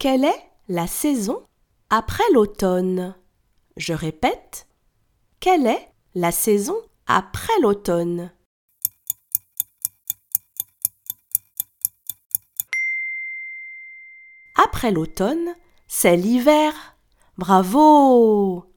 Quelle est la saison après l'automne? Je répète. Quelle est la saison après l'automne? Après l'automne, c'est l'hiver. Bravo